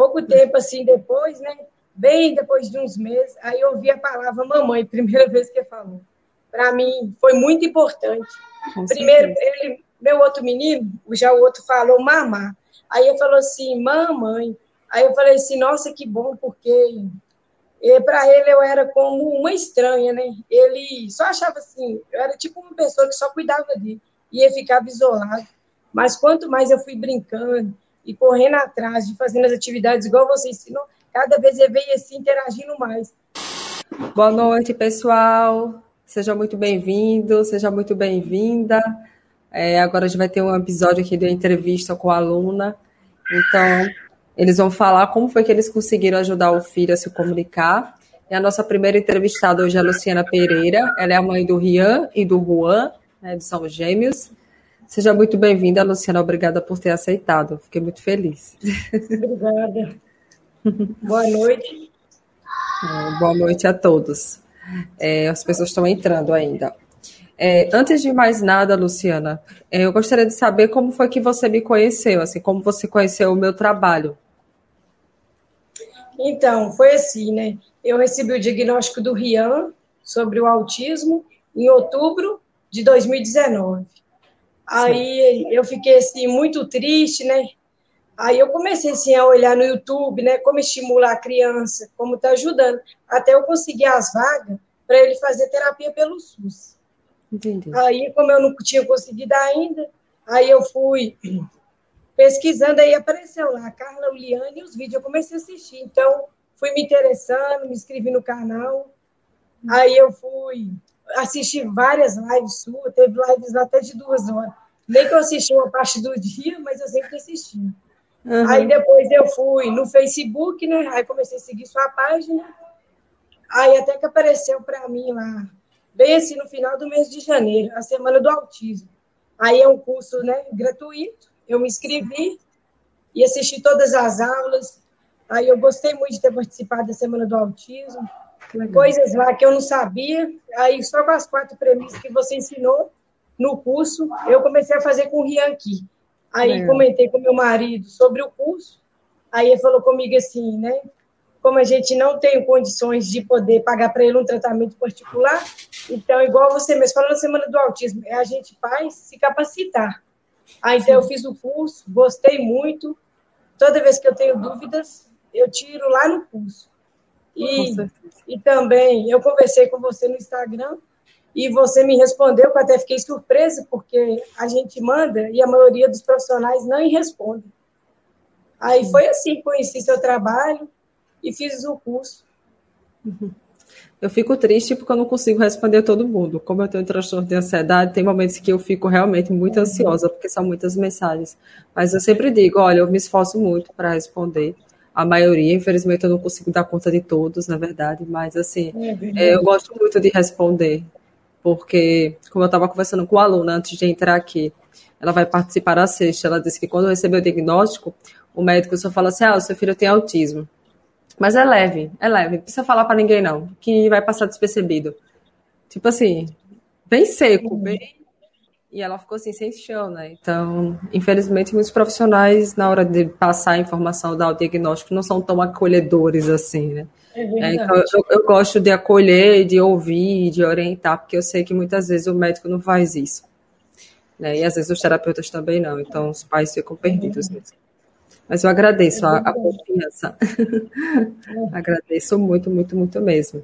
pouco tempo assim depois, né? Bem depois de uns meses, aí eu ouvi a palavra mamãe, primeira vez que falou. Para mim foi muito importante. Com Primeiro, ele, meu outro menino, já o outro falou mamá. Aí ele falou assim, mamãe. Aí eu falei assim, nossa, que bom, porque para ele eu era como uma estranha, né? Ele só achava assim, eu era tipo uma pessoa que só cuidava dele, ia ficar isolado. Mas quanto mais eu fui brincando e correndo atrás de fazendo as atividades igual você ensinou, cada vez ele veio assim interagindo mais. Boa noite, pessoal. Seja muito bem-vindo, seja muito bem-vinda. É, agora a gente vai ter um episódio aqui de entrevista com a aluna. Então, eles vão falar como foi que eles conseguiram ajudar o filho a se comunicar. E a nossa primeira entrevistada hoje é a Luciana Pereira. Ela é a mãe do Rian e do Juan, né, eles são gêmeos. Seja muito bem-vinda, Luciana. Obrigada por ter aceitado. Fiquei muito feliz. Obrigada. Boa noite. Boa noite a todos. É, as pessoas estão entrando ainda. É, antes de mais nada, Luciana, é, eu gostaria de saber como foi que você me conheceu, assim, como você conheceu o meu trabalho. Então, foi assim, né? Eu recebi o diagnóstico do Rian sobre o autismo em outubro de 2019. Aí eu fiquei assim muito triste, né? Aí eu comecei assim a olhar no YouTube, né, como estimular a criança, como tá ajudando, até eu conseguir as vagas para ele fazer terapia pelo SUS. Entendi. Aí, como eu não tinha conseguido ainda, aí eu fui pesquisando, aí apareceu lá, Carla Uliane e os vídeos, eu comecei a assistir. Então, fui me interessando, me inscrevi no canal, aí eu fui assistir várias lives suas, teve lives até de duas horas. Nem que eu assisti uma parte do dia, mas eu sempre assisti. Uhum. Aí depois eu fui no Facebook, né? Aí comecei a seguir sua página. Aí até que apareceu para mim lá bem assim no final do mês de janeiro, a Semana do Autismo. Aí é um curso né, gratuito, eu me inscrevi e assisti todas as aulas. Aí eu gostei muito de ter participado da Semana do Autismo, coisas lá que eu não sabia. Aí só com as quatro premissas que você ensinou no curso, eu comecei a fazer com o Rian aqui. Aí é. comentei com meu marido sobre o curso, aí ele falou comigo assim, né? como a gente não tem condições de poder pagar para ele um tratamento particular, então, igual você mesmo falou na Semana do Autismo, é a gente faz se capacitar. Ah, então eu fiz o curso, gostei muito. Toda vez que eu tenho dúvidas, eu tiro lá no curso. E, e também eu conversei com você no Instagram e você me respondeu, que eu até fiquei surpresa, porque a gente manda e a maioria dos profissionais não responde. Aí foi assim, conheci seu trabalho, e fiz o curso. Eu fico triste porque eu não consigo responder a todo mundo. Como eu tenho transtorno de ansiedade, tem momentos que eu fico realmente muito ansiosa, porque são muitas mensagens. Mas eu sempre digo: olha, eu me esforço muito para responder. A maioria, infelizmente, eu não consigo dar conta de todos, na verdade, mas assim, é é, eu gosto muito de responder, porque, como eu estava conversando com a aluna antes de entrar aqui, ela vai participar da sexta. Ela disse que quando recebeu o diagnóstico, o médico só fala assim: ah, o seu filho tem autismo. Mas é leve, é leve. Não precisa falar para ninguém, não. Que vai passar despercebido. Tipo assim, bem seco, bem. E ela ficou assim, sem chão, né? Então, infelizmente, muitos profissionais, na hora de passar a informação, dar o diagnóstico, não são tão acolhedores assim, né? É é, então, eu, eu, gosto de acolher, de ouvir, de orientar, porque eu sei que muitas vezes o médico não faz isso. Né? E às vezes os terapeutas também não. Então, os pais ficam perdidos uhum. mesmo. Mas eu agradeço a, a confiança. agradeço muito, muito, muito mesmo.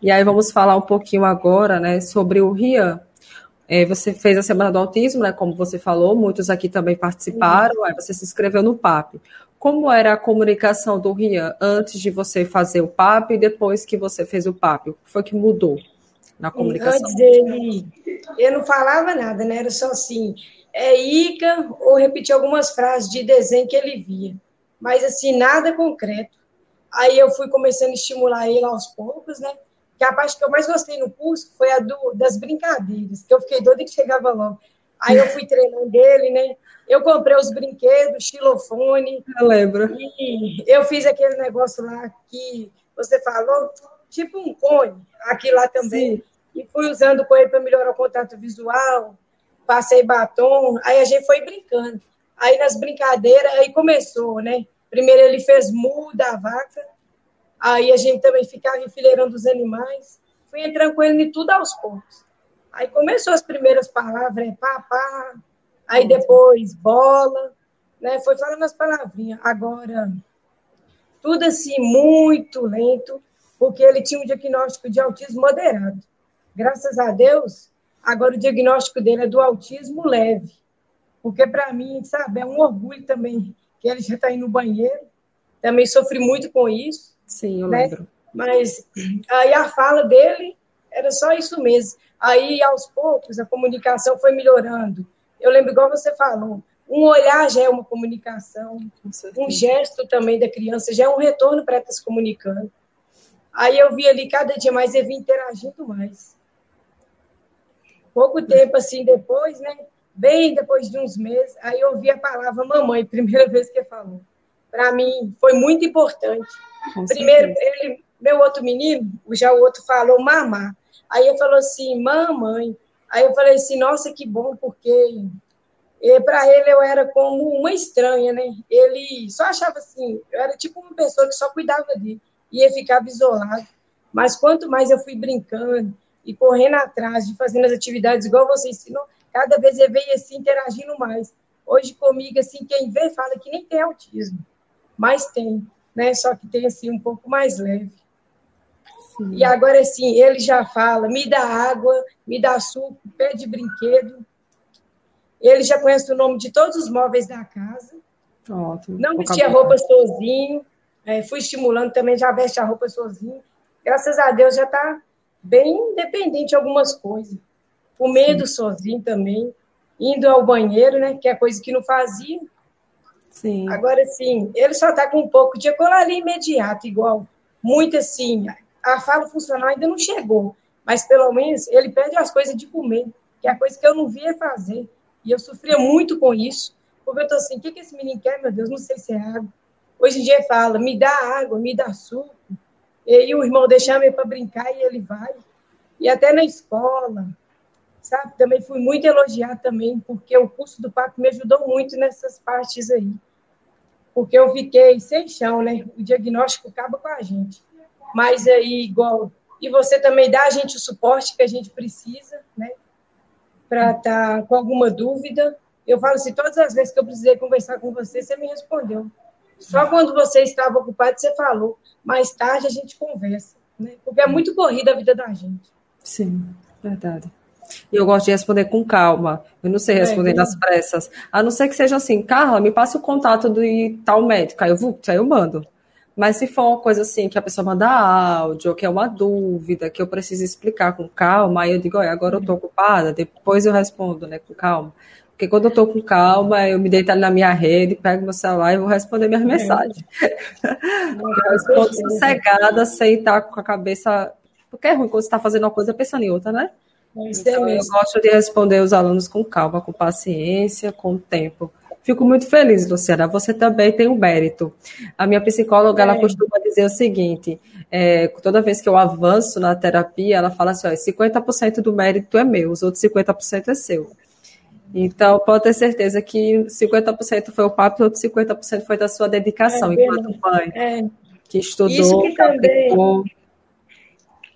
E aí vamos falar um pouquinho agora, né, sobre o Rian. É, você fez a Semana do Autismo, né, como você falou, muitos aqui também participaram, aí você se inscreveu no PAP. Como era a comunicação do Rian antes de você fazer o PAP e depois que você fez o PAP? O que foi que mudou na comunicação? Antes dele, eu não falava nada, né? Era só assim, é Ica ou repetir algumas frases de desenho que ele via, mas assim, nada concreto. Aí eu fui começando a estimular ele aos poucos, né? Que a parte que eu mais gostei no curso foi a do, das brincadeiras, que eu fiquei doida que chegava logo. Aí eu fui treinando ele, né? Eu comprei os brinquedos, xilofone. Eu lembro. E eu fiz aquele negócio lá que você falou, tipo um cone, aqui lá também. Sim. E fui usando com ele para melhorar o contato visual, passei batom, aí a gente foi brincando. Aí nas brincadeiras, aí começou, né? Primeiro ele fez mu da vaca, aí a gente também ficava enfileirando os animais. Fui entrando com ele em tudo aos poucos. Aí começou as primeiras palavras, é papá, aí depois bola, né? Foi falando as palavrinhas. Agora, tudo assim, muito lento, porque ele tinha um diagnóstico de autismo moderado. Graças a Deus, agora o diagnóstico dele é do autismo leve. Porque, para mim, sabe, é um orgulho também que ele já está indo no banheiro. Também sofri muito com isso. Sim, eu né? lembro. Mas aí a fala dele era só isso mesmo. Aí, aos poucos, a comunicação foi melhorando. Eu lembro, igual você falou, um olhar já é uma comunicação, um gesto também da criança já é um retorno para estar se comunicando. Aí eu vi ali cada dia mais, eu vi interagindo mais. Pouco tempo assim depois, né? Bem depois de uns meses, aí eu ouvi a palavra mamãe, primeira vez que ele falou. Para mim foi muito importante. Primeiro, ele, meu outro menino, já o outro falou mamá. Aí ele falou assim, mamãe. Aí eu falei assim, nossa, que bom, porque para ele eu era como uma estranha, né? Ele só achava assim, eu era tipo uma pessoa que só cuidava dele, ia ficar isolado. Mas quanto mais eu fui brincando e correndo atrás de fazendo as atividades igual você ensinou, cada vez ele veio assim interagindo mais. Hoje comigo assim, quem vê fala que nem tem autismo, mas tem, né? Só que tem assim um pouco mais leve. Sim. E agora assim, ele já fala, me dá água, me dá suco, pede brinquedo, ele já conhece o nome de todos os móveis da casa. Não vestia roupa sozinho. É, fui estimulando também, já veste a roupa sozinho. Graças a Deus já está bem independente de algumas coisas. Comendo Sim. sozinho também. Indo ao banheiro, né? Que é coisa que não fazia. Sim. Agora, sim, ele só está com um pouco de ecolalia imediato, igual. Muito assim. A fala funcional ainda não chegou. Mas pelo menos ele pede as coisas de comer, que é a coisa que eu não via fazer. E eu sofria muito com isso, porque eu estou assim, o que, que esse menino quer, meu Deus? Não sei se é água. Hoje em dia fala, me dá água, me dá suco. E o irmão deixava ele para brincar e ele vai. E até na escola, sabe? Também fui muito elogiada também, porque o curso do papo me ajudou muito nessas partes aí. Porque eu fiquei sem chão, né? O diagnóstico acaba com a gente. Mas aí, igual. E você também dá a gente o suporte que a gente precisa, né? para estar tá com alguma dúvida. Eu falo assim, todas as vezes que eu precisei conversar com você, você me respondeu. Só quando você estava ocupado, você falou. Mais tarde a gente conversa, né? Porque é muito corrida a vida da gente. Sim, verdade. E eu gosto de responder com calma. Eu não sei é, responder é, nas pressas. A não ser que seja assim, Carla, me passe o contato do tal médico. Aí eu, vou, aí eu mando. Mas se for uma coisa assim, que a pessoa manda áudio, que é uma dúvida, que eu preciso explicar com calma, aí eu digo, olha, agora eu tô ocupada, depois eu respondo, né, com calma. Porque quando eu tô com calma, eu me deito ali na minha rede, pego meu celular e vou responder minhas é. mensagens. eu respondo sossegada, sem estar com a cabeça. Porque é ruim quando você está fazendo uma coisa pensando em outra, né? Então, eu gosto de responder os alunos com calma, com paciência, com tempo. Fico muito feliz, Luciana. Você também tem um mérito. A minha psicóloga, é. ela costuma dizer o seguinte: é, toda vez que eu avanço na terapia, ela fala assim: ó, 50% do mérito é meu, os outros 50% é seu. Então, pode ter certeza que 50% foi o papo e outros 50% foi da sua dedicação é, enquanto mãe, é. que estudou, Isso que também...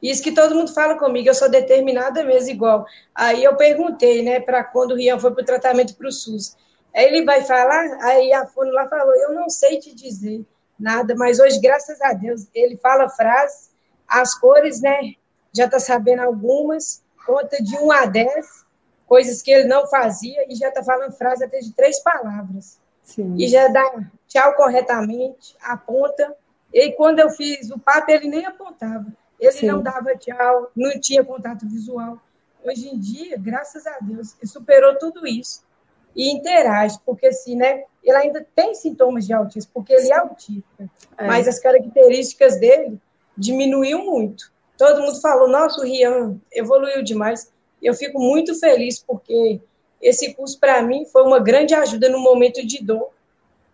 Isso que todo mundo fala comigo, eu sou determinada mesmo, igual. Aí eu perguntei, né, para quando o Rian foi para o tratamento para o SUS. Aí ele vai falar, aí a Fono lá falou, eu não sei te dizer nada, mas hoje, graças a Deus, ele fala frases, as cores, né, já está sabendo algumas, conta de 1 a 10, coisas que ele não fazia, e já está falando frases até de três palavras. Sim. E já dá tchau corretamente, aponta. E quando eu fiz o papo, ele nem apontava. Ele Sim. não dava tchau, não tinha contato visual. Hoje em dia, graças a Deus, ele superou tudo isso e interage, porque assim, né, ele ainda tem sintomas de autismo, porque ele é autista, é. mas as características dele diminuiu muito. Todo mundo falou, nossa, o Rian evoluiu demais. Eu fico muito feliz, porque esse curso, para mim, foi uma grande ajuda no momento de dor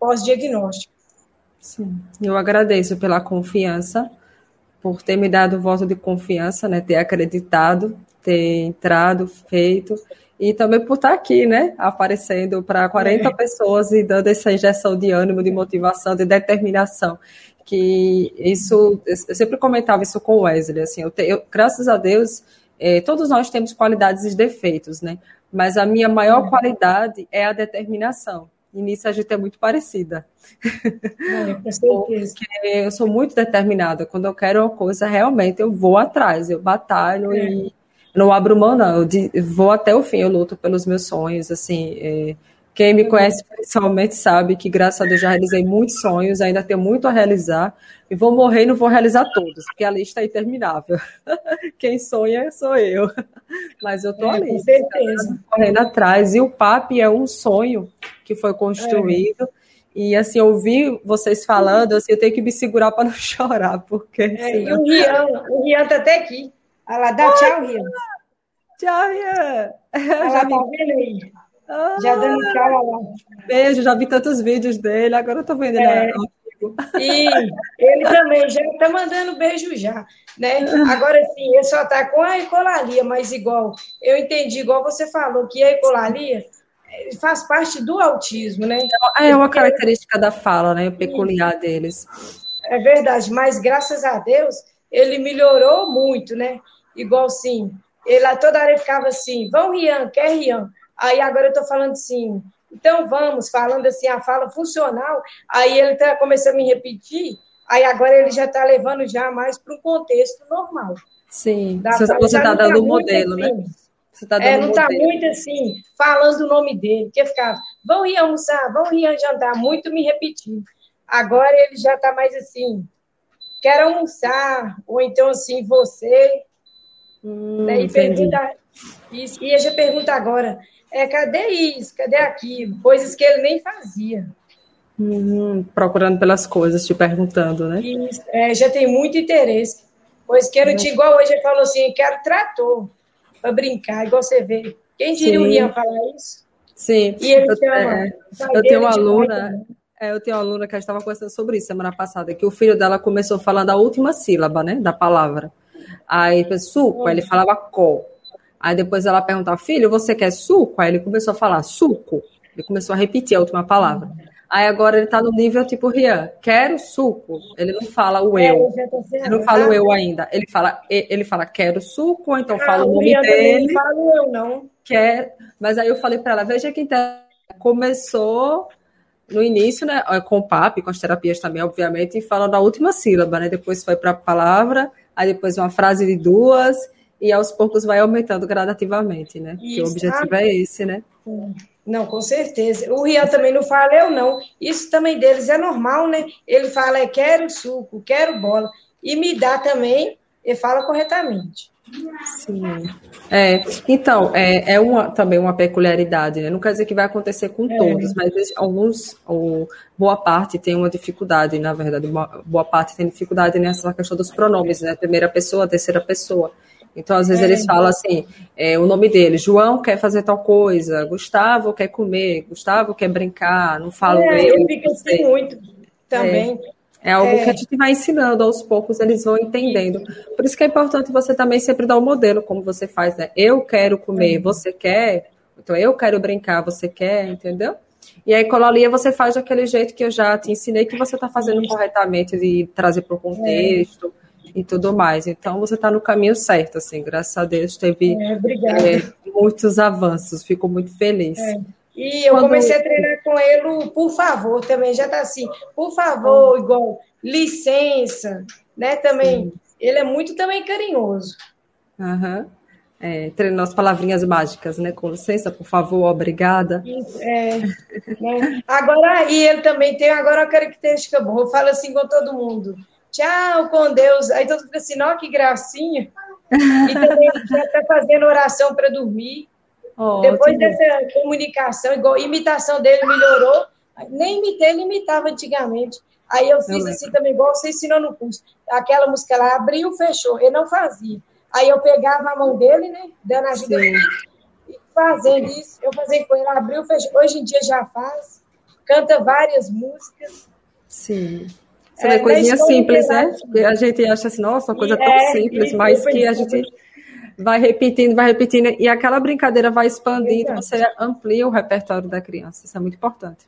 pós-diagnóstico. Sim, eu agradeço pela confiança, por ter me dado o voto de confiança, né, ter acreditado, ter entrado, feito, e também por estar aqui, né? Aparecendo para 40 é. pessoas e dando essa injeção de ânimo, de motivação, de determinação. Que isso, eu sempre comentava isso com o Wesley, assim, eu, te, eu graças a Deus, é, todos nós temos qualidades e defeitos, né? Mas a minha maior é. qualidade é a determinação. E nisso a gente é muito parecida. É, Porque eu sou muito determinada. Quando eu quero uma coisa, realmente eu vou atrás, eu batalho é. e não abro mão, não. Eu vou até o fim, eu luto pelos meus sonhos, assim. É, quem me conhece pessoalmente sabe que, graças a Deus, já realizei muitos sonhos, ainda tenho muito a realizar, e vou morrer e não vou realizar todos, porque a lista é interminável. Quem sonha sou eu. Mas eu estou é, ali, com certeza. correndo atrás. E o PAP é um sonho que foi construído. É. E assim, ouvir vocês falando, assim, eu tenho que me segurar para não chorar, porque. É, senão... E o Rian, o Rian está até aqui. Ela dá tchau, Rian. Tchau, Rian. Ela já tá vendo aí. Ah, já dando tchau lá. Beijo, já vi tantos vídeos dele, agora eu tô vendo é. ele. E ele também já está mandando beijo já, né? Agora sim, ele só está com a ecolalia, mas igual, eu entendi, igual você falou, que a ecolalia faz parte do autismo, né? É uma característica da fala, né? O peculiar deles. É verdade, mas graças a Deus ele melhorou muito, né? Igual assim, ele toda hora ficava assim, vão Rian, quer Rian. Aí agora eu estou falando assim, então vamos, falando assim, a fala funcional, aí ele está começando a me repetir, aí agora ele já está levando já mais para um contexto normal. Sim, da você está dando o tá modelo, né? assim, né? Você tá é, não está muito assim, falando o nome dele, que ficava, vão ir almoçar, vão ir jantar, muito me repetindo. Agora ele já está mais assim, quero almoçar, ou então assim, você. Hum, Daí pergunta, e, e eu já pergunta agora, é, cadê isso? Cadê aquilo? Coisas que ele nem fazia. Uhum, procurando pelas coisas, te perguntando, né? Isso, é, já tem muito interesse. Pois quero te, igual hoje ele falou assim, quero trator para brincar, igual você vê. Quem diria o Rian falar isso? Sim. E ele eu, chama, é, eu tenho uma aluna, é, eu tenho uma aluna que a gente estava conversando sobre isso semana passada, que o filho dela começou falando a última sílaba, né, da palavra. Aí, suco, ele falava co. Aí depois ela perguntava, filho, você quer suco? Aí ele começou a falar suco. Ele começou a repetir a última palavra. Aí agora ele está no nível tipo Rian, quero suco. Ele não fala o é, eu. Ele não fala o eu ainda. Ele fala, ele fala quero suco, ou então ah, fala o nome Rian dele. Não fala o eu, não. Quer. Mas aí eu falei para ela, veja que começou no início, né, com o PAP, com as terapias também, obviamente, e fala da última sílaba, né? Depois foi para a palavra, aí depois uma frase de duas, e aos poucos vai aumentando gradativamente, né? Porque o objetivo ah, é esse, né? Não, com certeza. O Rian também não fala eu não. Isso também deles é normal, né? Ele fala é quero suco, quero bola. E me dá também, ele fala corretamente. Sim. É, então, é, é uma, também uma peculiaridade, né? Não quer dizer que vai acontecer com é. todos, mas alguns, ou boa parte tem uma dificuldade, na verdade, boa parte tem dificuldade nessa questão dos pronomes, né? Primeira pessoa, terceira pessoa. Então, às vezes, é. eles falam assim, é, o nome dele, João quer fazer tal coisa, Gustavo quer comer, Gustavo quer brincar, não falo é, eu. Eu fico assim muito também. É, é algo é. que a gente vai ensinando aos poucos, eles vão entendendo. Por isso que é importante você também sempre dar o um modelo, como você faz, né? Eu quero comer, é. você quer? Então, eu quero brincar, você quer, entendeu? E aí, colalia, você faz daquele jeito que eu já te ensinei, que você está fazendo corretamente, de trazer para o contexto e tudo mais. Então você está no caminho certo, assim, graças a Deus teve é, é, muitos avanços, fico muito feliz. É. E eu Quando... comecei a treinar com ele, por favor, também já está assim, por favor, ah. igual licença, né? Também, Sim. ele é muito também carinhoso. Aham. Uhum. É, treinou as palavrinhas mágicas, né? Com licença, por favor, obrigada. É, né? Agora, e ele também tem agora uma característica boa, fala assim com todo mundo tchau com Deus. Aí todo mundo fica assim, ó, que gracinha. E também já está fazendo oração para dormir. Oh, Depois dessa comunicação, igual a imitação dele melhorou. Nem imitei, ele imitava antigamente. Aí eu fiz assim também, igual você ensinou no curso. Aquela música lá, abriu, fechou. Eu não fazia. Aí eu pegava a mão dele, né? Dando ajuda e fazendo isso. Eu fazia com ele, abriu, fechou. Hoje em dia já faz. Canta várias músicas. Sim. Você é, vê coisinha simples, né? Que a gente acha assim, nossa, uma coisa tão é, simples, mas que a gente vai repetindo, vai repetindo, e aquela brincadeira vai expandindo, você amplia o repertório da criança. Isso é muito importante.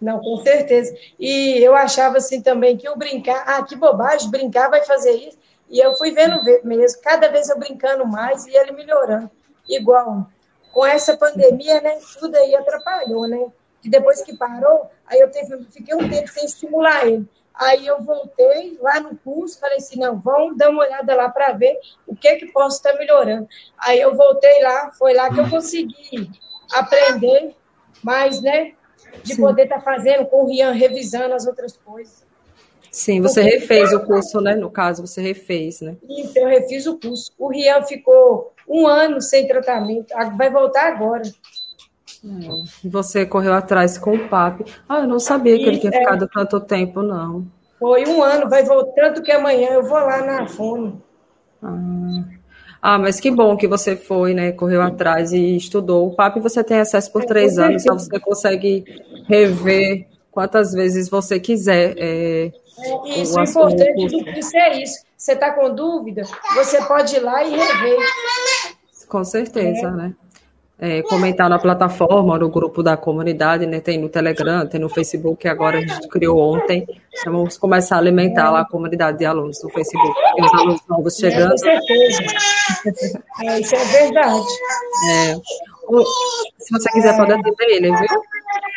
Não, com certeza. E eu achava assim também que o brincar, ah, que bobagem, brincar vai fazer isso. E eu fui vendo mesmo, cada vez eu brincando mais e ele melhorando. Igual, com essa pandemia, né, tudo aí atrapalhou, né? Que depois que parou, aí eu teve, fiquei um tempo sem estimular ele. Aí eu voltei lá no curso, falei assim, não, vamos dar uma olhada lá para ver o que que posso estar melhorando. Aí eu voltei lá, foi lá que eu consegui aprender mais, né? De Sim. poder estar tá fazendo com o Rian, revisando as outras coisas. Sim, você Porque refez o curso, né? No caso, você refez, né? Isso, eu refiz o curso. O Rian ficou um ano sem tratamento, vai voltar agora. Você correu atrás com o papi. Ah, eu não sabia que ele tinha é, ficado tanto tempo, não. Foi um ano, vai voltar, tanto que amanhã eu vou lá na fome. Ah. ah. mas que bom que você foi, né? Correu atrás e estudou. O papi você tem acesso por é, três anos, então você consegue rever quantas vezes você quiser. É, é isso, o importante do curso é isso. Você está com dúvida, você pode ir lá e rever. Com certeza, é. né? É, comentar na plataforma, no grupo da comunidade, né? Tem no Telegram, tem no Facebook, agora a gente criou ontem. Então vamos começar a alimentar lá a comunidade de alunos no Facebook. Tem os alunos novos chegando. com certeza. É, isso é verdade. É. Se você quiser, pode atender ele, viu?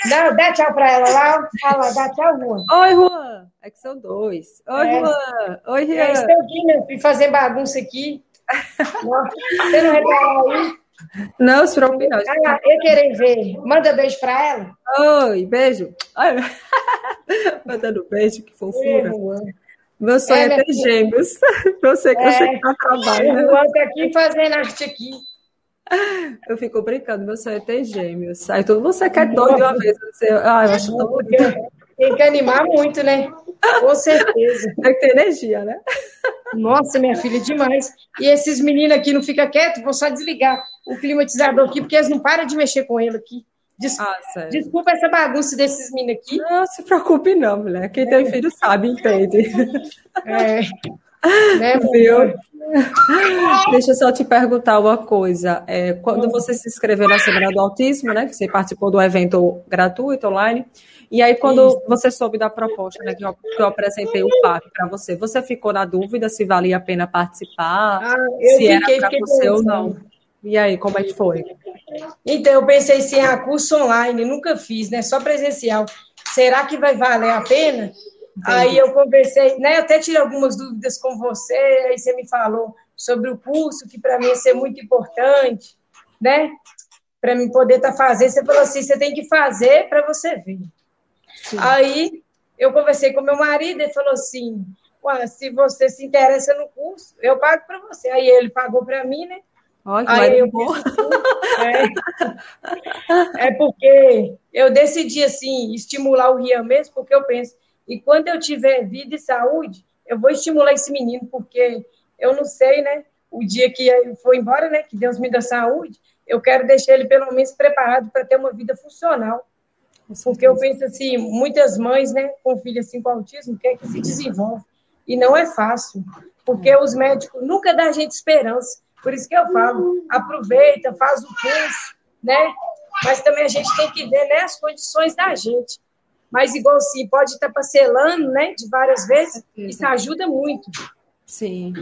Não, dá tchau para ela lá. Fala, dá tchau, Juan. Oi, Juan. É que são dois. Oi, é. Juan. Oi, Rian. É, estou aqui, meu filho, fazer bagunça aqui. Você não reparou aí? Não, se preocupe não. Ah, eu quero ver. Manda beijo para ela. Oi, beijo. Mandando beijo, que fofura. Meu sonho é, é ter gêmeos. Você que é, eu sei que tá trabalho. Eu vou aqui fazendo arte aqui. Eu fico brincando, meu sonho é ter gêmeos. Aí todo você quer dois de uma vez. Você, ah, eu acho tão bonito. Tem que animar muito, né? Com certeza. Tem que ter energia, né? Nossa, minha filha, demais. E esses meninos aqui não ficam quietos, vou só desligar o climatizador aqui, porque eles não param de mexer com ele aqui. Des... Ah, Desculpa essa bagunça desses meninos aqui. Não se preocupe, não, mulher. Quem é. tem filho sabe, entende. É. Né, Viu? Deixa eu só te perguntar uma coisa. É, quando você se inscreveu na Semana do Autismo, né? Que você participou do evento gratuito online, e aí, quando Isso. você soube da proposta, né, que eu, que eu apresentei o PAC para você, você ficou na dúvida se valia a pena participar, ah, se era para você pensando. ou não? E aí, como é que foi? Então, eu pensei assim, ah, curso online, nunca fiz, né? Só presencial. Será que vai valer a pena? Entendi. Aí eu conversei, né? Eu até tirei algumas dúvidas com você, aí você me falou sobre o curso, que para mim ia ser muito importante, né? Para mim poder estar tá fazendo. Você falou assim: você tem que fazer para você ver. Sim. Aí eu conversei com meu marido e falou assim: se você se interessa no curso, eu pago para você. Aí ele pagou para mim, né? Olha, Aí eu é, é porque eu decidi assim estimular o Rian mesmo, porque eu penso, e quando eu tiver vida e saúde, eu vou estimular esse menino, porque eu não sei, né? O dia que ele for embora, né? Que Deus me dê saúde, eu quero deixar ele pelo menos preparado para ter uma vida funcional. Porque eu penso assim, muitas mães, né, com filho assim com autismo, quer que se desenvolve. E não é fácil, porque os médicos nunca dão a gente esperança. Por isso que eu falo, aproveita, faz o curso, né? Mas também a gente tem que ver né, as condições da gente. Mas igual assim, pode estar parcelando, né, de várias vezes, isso ajuda muito. Sim.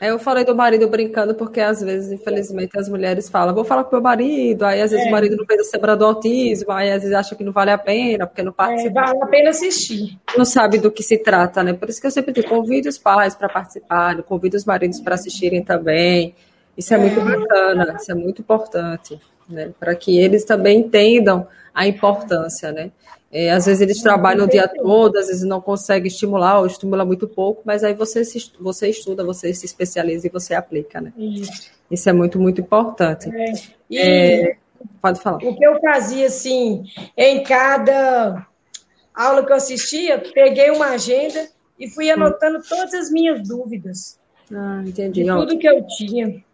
É, eu falei do marido brincando, porque às vezes, infelizmente, as mulheres falam, vou falar com meu marido, aí às vezes é. o marido não fez a semana do autismo, aí às vezes acha que não vale a pena, porque não participa. É, vale a pena assistir. Não sabe do que se trata, né? Por isso que eu sempre digo, convide os pais para participarem, convide os maridos para assistirem também. Isso é, é muito bacana, isso é muito importante, né? Para que eles também entendam a importância, né? É, às vezes eles trabalham o dia todo, às vezes não conseguem estimular, ou estimula muito pouco, mas aí você, se, você estuda, você se especializa e você aplica, né? Isso, Isso é muito, muito importante. É. E é, pode falar. O que eu fazia, assim, em cada aula que eu assistia, peguei uma agenda e fui anotando todas as minhas dúvidas. Ah, entendi. Tudo que eu tinha.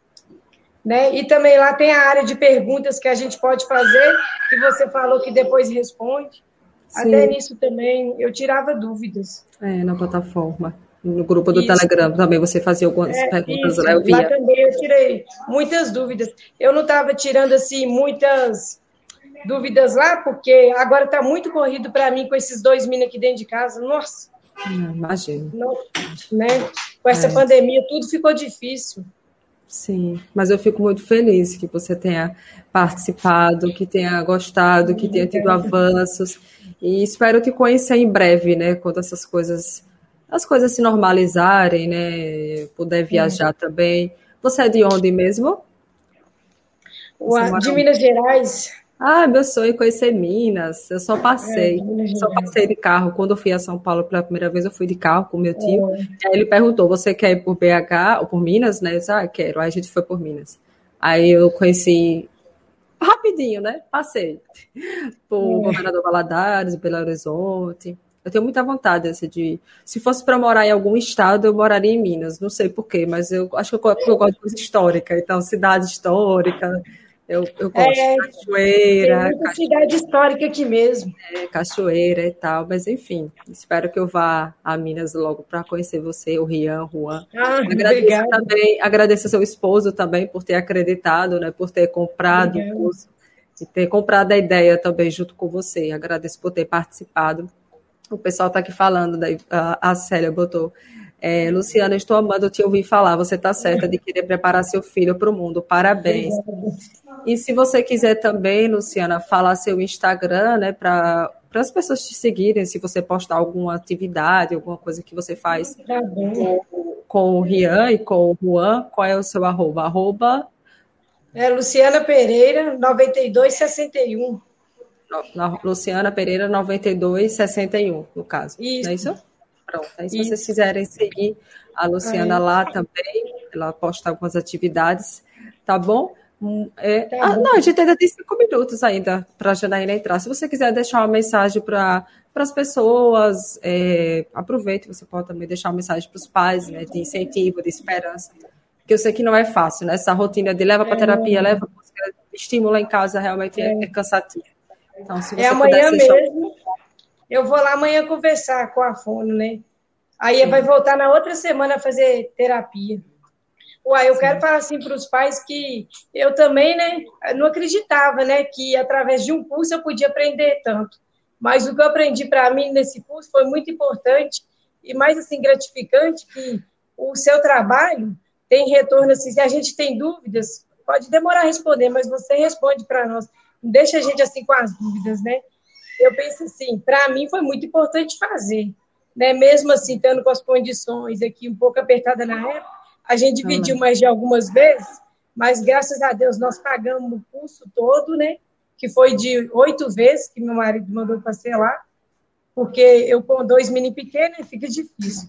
Né? E também lá tem a área de perguntas que a gente pode fazer, que você falou que depois responde. Sim. Até nisso também eu tirava dúvidas. É, na plataforma. No grupo do Isso. Telegram também você fazia algumas é, perguntas isso. lá, eu via. Lá também eu tirei muitas dúvidas. Eu não estava tirando, assim, muitas dúvidas lá, porque agora está muito corrido para mim com esses dois meninos aqui dentro de casa. Nossa! Imagino. Não, né? Com essa é. pandemia, tudo ficou difícil. Sim, mas eu fico muito feliz que você tenha participado, que tenha gostado, que tenha tido avanços. E espero te conhecer em breve, né? Quando essas coisas, as coisas se normalizarem, né? Puder viajar também. Você é de onde mesmo? de Minas Gerais. Ah, meu sonho é conhecer Minas. Eu só passei. É, só passei de carro. Quando eu fui a São Paulo pela primeira vez, eu fui de carro com meu tio. É. Aí ele perguntou: você quer ir por BH ou por Minas? Né? Eu disse, ah, quero. Aí a gente foi por Minas. Aí eu conheci rapidinho, né? Passei por é. Governador Valadares, Belo Horizonte. Eu tenho muita vontade assim, de. Se fosse para morar em algum estado, eu moraria em Minas. Não sei porquê, mas eu acho que eu, eu gosto de coisa histórica. Então, cidade histórica eu, eu gosto é, de cachoeira. Tem muita cidade histórica aqui mesmo. É, cachoeira e tal, mas enfim, espero que eu vá a Minas logo para conhecer você, o Rian, Juan. Ah, agradeço também, agradeço ao seu esposo também por ter acreditado, né, por ter comprado o curso e ter comprado a ideia também junto com você. Agradeço por ter participado. O pessoal está aqui falando, daí, a, a Célia botou. É, Luciana, estou amando te ouvir falar. Você está certa de querer preparar seu filho para o mundo. Parabéns. E se você quiser também, Luciana, falar seu Instagram, né, para para as pessoas te seguirem, se você postar alguma atividade, alguma coisa que você faz tá com, com, o Rian e com o Juan, qual é o seu arroba? Arroba... É Luciana Pereira, 9261. Luciana Pereira, 9261, no caso. Isso. Não é isso? Pronto. Aí, se isso. vocês quiserem seguir a Luciana lá também, ela posta algumas atividades, tá bom? Hum, é, tá ah, não, a gente ainda tem cinco minutos ainda para a Janaína entrar. Se você quiser deixar uma mensagem para as pessoas, é, aproveite, você pode também deixar uma mensagem para os pais, né, de incentivo, de esperança. Porque eu sei que não é fácil, né? Essa rotina de leva para é. terapia, leva para estímulo em casa realmente é, é, é cansativo. Então, se é você é amanhã mesmo. Eu vou lá amanhã conversar com a Fono, né? Aí Sim. vai voltar na outra semana a fazer terapia. Uai, eu Sim. quero falar assim para os pais que eu também, né, não acreditava, né, que através de um curso eu podia aprender tanto. Mas o que eu aprendi para mim nesse curso foi muito importante e mais assim gratificante que o seu trabalho tem retorno assim, se a gente tem dúvidas, pode demorar a responder, mas você responde para nós. Não deixa a gente assim com as dúvidas, né? Eu penso assim, para mim foi muito importante fazer, né? Mesmo assim, estando com as condições aqui um pouco apertada na época, a gente dividiu mais de algumas vezes, mas graças a Deus nós pagamos o curso todo, né? Que foi de oito vezes que meu marido mandou parcelar, porque eu com dois mini pequenos fica difícil.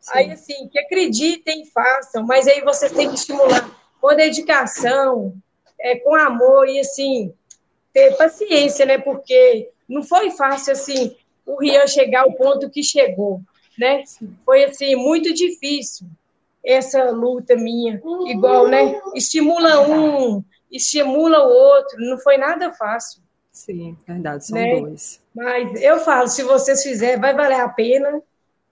Sim. Aí, assim, que acreditem, façam, mas aí vocês têm que estimular com dedicação, é, com amor e, assim, ter paciência, né? Porque não foi fácil, assim, o Rian chegar ao ponto que chegou, né? Foi, assim, muito difícil essa luta minha, igual, né? Estimula um, estimula o outro, não foi nada fácil. Sim, verdade, são né? dois. Mas eu falo, se vocês fizerem, vai valer a pena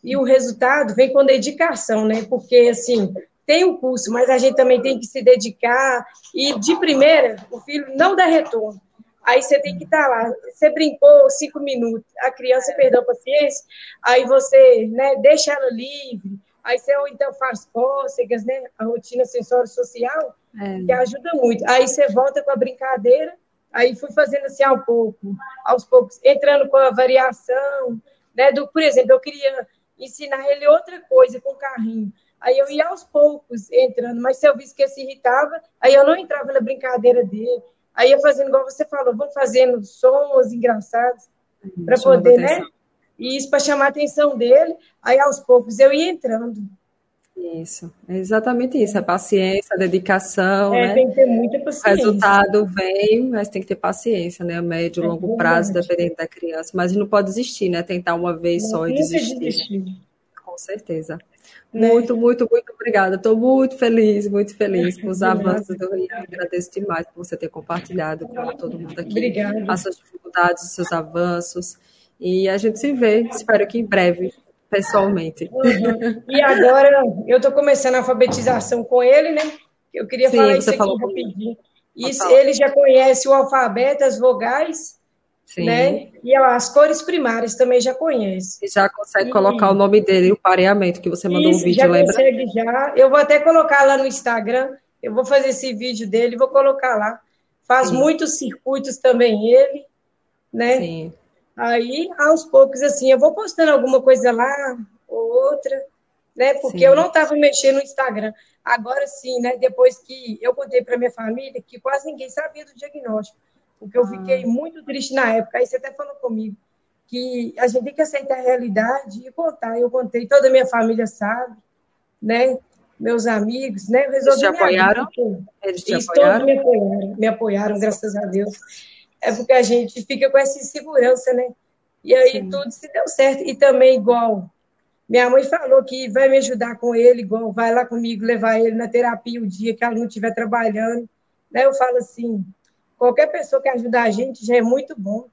e o resultado vem com dedicação, né? Porque, assim, tem o curso, mas a gente também tem que se dedicar e, de primeira, o filho não dá retorno. Aí você tem que estar lá. Você brincou cinco minutos, a criança perdeu a paciência, aí você né, deixa ela livre, Aí você ou então faz cócegas, né? A rotina sensório-social, é. que ajuda muito. Aí você volta com a brincadeira, aí fui fazendo assim ao pouco, aos poucos, entrando com a variação, né? Do, por exemplo, eu queria ensinar ele outra coisa com o carrinho. Aí eu ia aos poucos entrando, mas se eu visse que ele se irritava, aí eu não entrava na brincadeira dele. Aí ia fazendo igual você falou, vamos fazendo sons engraçados para poder, né? E isso para chamar a atenção dele, aí aos poucos eu ia entrando. Isso, é exatamente isso, a paciência, a dedicação, é, né? Tem que ter muita paciência. O resultado vem, mas tem que ter paciência, né? A médio, é longo prazo, dependendo da criança. Mas não pode desistir, né? Tentar uma vez não só e desistir. desistir. Com certeza. Né? Muito, muito, muito obrigada. Estou muito feliz, muito feliz com os avanços do Rio. Agradeço demais por você ter compartilhado com todo mundo aqui Obrigada. as suas dificuldades, os seus avanços. E a gente se vê, espero que em breve, pessoalmente. Uhum. E agora eu estou começando a alfabetização com ele, né? Eu queria Sim, falar isso aqui falou rapidinho. Isso, ele já conhece o alfabeto, as vogais, Sim. né? E as cores primárias também já conhece. E já consegue e... colocar o nome dele e o pareamento que você mandou isso, um vídeo, já lembra? Consegue já. Eu vou até colocar lá no Instagram. Eu vou fazer esse vídeo dele, vou colocar lá. Faz Sim. muitos circuitos também ele, né? Sim. Aí, aos poucos, assim, eu vou postando alguma coisa lá, ou outra, né? Porque sim. eu não estava mexendo no Instagram. Agora sim, né? Depois que eu contei para minha família, que quase ninguém sabia do diagnóstico, porque eu ah. fiquei muito triste na época. Aí você até falou comigo que a gente tem que aceitar a realidade e contar. Eu contei, toda a minha família sabe, né? Meus amigos, né? Resolvi Eles te apoiaram? Vida, Eles te apoiaram? Todos me apoiaram, me apoiaram, graças a Deus é porque a gente fica com essa insegurança, né? E aí Sim. tudo se deu certo. E também, igual, minha mãe falou que vai me ajudar com ele, igual, vai lá comigo levar ele na terapia o dia que ela não estiver trabalhando. Né? Eu falo assim, qualquer pessoa que ajudar a gente já é muito bom.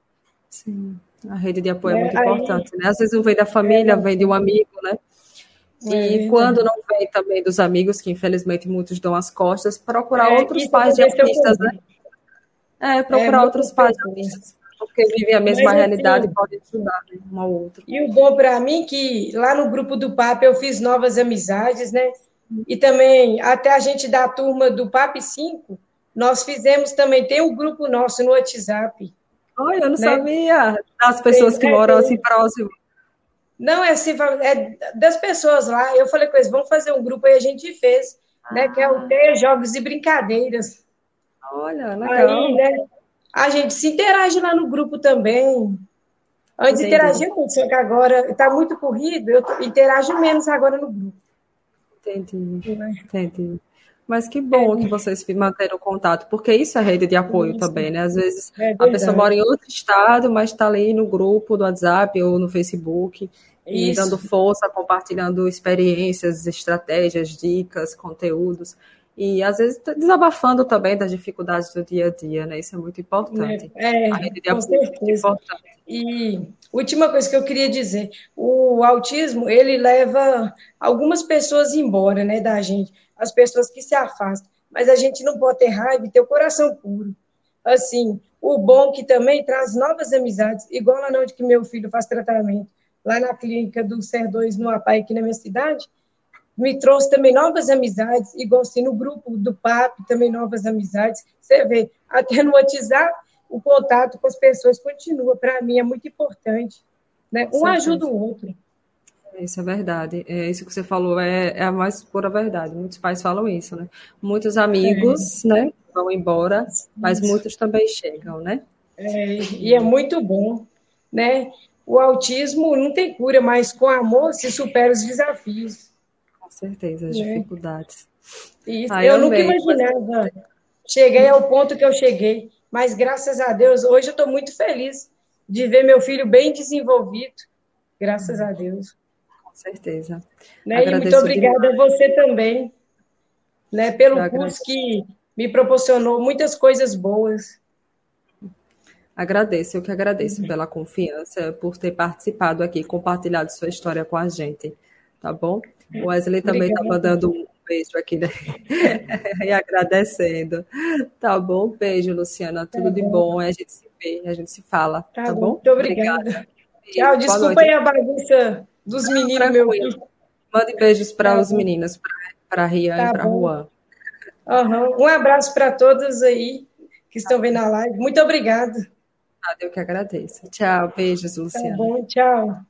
Sim, a rede de apoio é, é muito aí, importante, né? Às vezes não vem da família, é, vem de um amigo, né? E é, quando não vem também dos amigos, que infelizmente muitos dão as costas, procurar é, outros pais de artistas, né? É, procurar é, outros países, porque vivem a mesma Mas, realidade assim, e podem ajudar né, um ao outro. E o bom para mim é que lá no grupo do Papa eu fiz novas amizades, né? E também, até a gente da turma do PAP 5, nós fizemos também, tem um grupo nosso no WhatsApp. Olha, eu não né? sabia das pessoas que moram assim próximo. Não, é assim, é das pessoas lá. Eu falei com eles, vamos fazer um grupo aí, a gente fez, ah. né? Que é o ah. T Jogos e Brincadeiras. Olha, legal. Aí, né, a gente se interage lá no grupo também. Antes Entendi. interagia muito, só que agora está muito corrido, eu interajo menos agora no grupo. Entendi. Né? Entendi. Mas que bom é. que vocês manteram contato, porque isso é rede de apoio isso. também, né? Às vezes é a pessoa mora em outro estado, mas está ali no grupo do WhatsApp ou no Facebook, e dando força, compartilhando experiências, estratégias, dicas, conteúdos. E às vezes tá desabafando também das dificuldades do dia a dia, né? Isso é muito importante. É, a rede de com certeza. É muito importante. E última coisa que eu queria dizer, o autismo, ele leva algumas pessoas embora, né, da gente, as pessoas que se afastam, mas a gente não pode ter raiva e ter o coração puro. Assim, o bom que também traz novas amizades, igual lá onde que meu filho faz tratamento, lá na clínica do SER2 no APAI, aqui na minha cidade, me trouxe também novas amizades, igual assim no grupo do PAP, também novas amizades. Você vê, até no WhatsApp, o contato com as pessoas continua. Para mim é muito importante. Né? Um ajuda o outro. Isso é verdade. É, isso que você falou é, é, a mais pura verdade. Muitos pais falam isso, né? Muitos amigos, é. né, vão embora, mas muitos também chegam, né? É, e é muito bom, né? O autismo não tem cura, mas com amor se supera os desafios certeza, as né? dificuldades. Isso, eu, eu nunca imaginava. Cheguei ao ponto que eu cheguei, mas graças a Deus, hoje eu estou muito feliz de ver meu filho bem desenvolvido, graças a Deus. Com certeza. Né? E muito obrigada a você também, né, pelo eu curso agradeço. que me proporcionou muitas coisas boas. Agradeço, eu que agradeço uhum. pela confiança, por ter participado aqui, compartilhado sua história com a gente, tá bom? O Wesley também está mandando um beijo aqui né? e agradecendo. Tá bom? Beijo, Luciana. Tudo tá de bom. A gente se vê, a gente se fala. Tá, tá bom? Muito obrigada. obrigada. Tchau, desculpa aí a bagunça dos meninos, meu filho. Mande beijos para tá os meninos, para Rian tá e para Juan. Uhum. Um abraço para todos aí que estão vendo a live. Muito obrigada. eu que agradeço. Tchau, beijos, Luciana. Tá bom, tchau.